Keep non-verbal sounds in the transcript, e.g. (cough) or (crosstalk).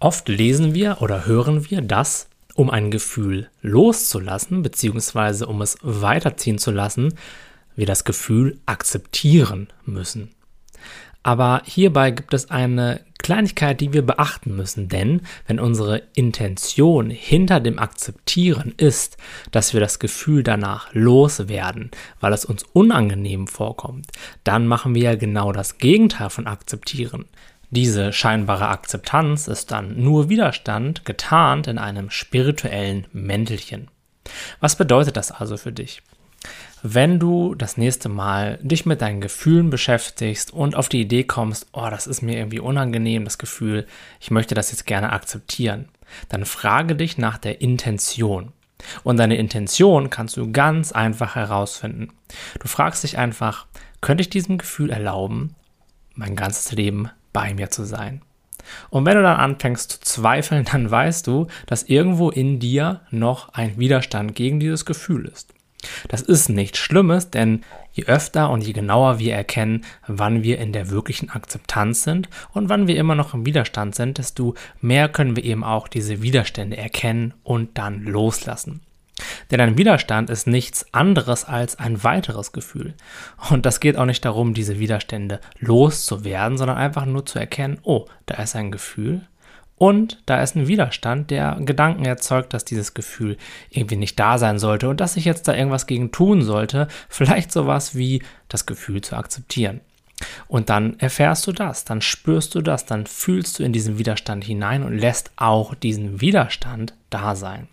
Oft lesen wir oder hören wir, dass, um ein Gefühl loszulassen, beziehungsweise um es weiterziehen zu lassen, wir das Gefühl akzeptieren müssen. Aber hierbei gibt es eine Kleinigkeit, die wir beachten müssen, denn wenn unsere Intention hinter dem Akzeptieren ist, dass wir das Gefühl danach loswerden, weil es uns unangenehm vorkommt, dann machen wir ja genau das Gegenteil von akzeptieren. Diese scheinbare Akzeptanz ist dann nur Widerstand getarnt in einem spirituellen Mäntelchen. Was bedeutet das also für dich? Wenn du das nächste Mal dich mit deinen Gefühlen beschäftigst und auf die Idee kommst, oh, das ist mir irgendwie unangenehm, das Gefühl, ich möchte das jetzt gerne akzeptieren, dann frage dich nach der Intention. Und deine Intention kannst du ganz einfach herausfinden. Du fragst dich einfach, könnte ich diesem Gefühl erlauben, mein ganzes Leben bei mir zu sein. Und wenn du dann anfängst zu zweifeln, (laughs) dann weißt du, dass irgendwo in dir noch ein Widerstand gegen dieses Gefühl ist. Das ist nichts Schlimmes, denn je öfter und je genauer wir erkennen, wann wir in der wirklichen Akzeptanz sind und wann wir immer noch im Widerstand sind, desto mehr können wir eben auch diese Widerstände erkennen und dann loslassen. Denn ein Widerstand ist nichts anderes als ein weiteres Gefühl. Und das geht auch nicht darum, diese Widerstände loszuwerden, sondern einfach nur zu erkennen, oh, da ist ein Gefühl und da ist ein Widerstand, der Gedanken erzeugt, dass dieses Gefühl irgendwie nicht da sein sollte und dass ich jetzt da irgendwas gegen tun sollte. Vielleicht sowas wie das Gefühl zu akzeptieren. Und dann erfährst du das, dann spürst du das, dann fühlst du in diesen Widerstand hinein und lässt auch diesen Widerstand da sein.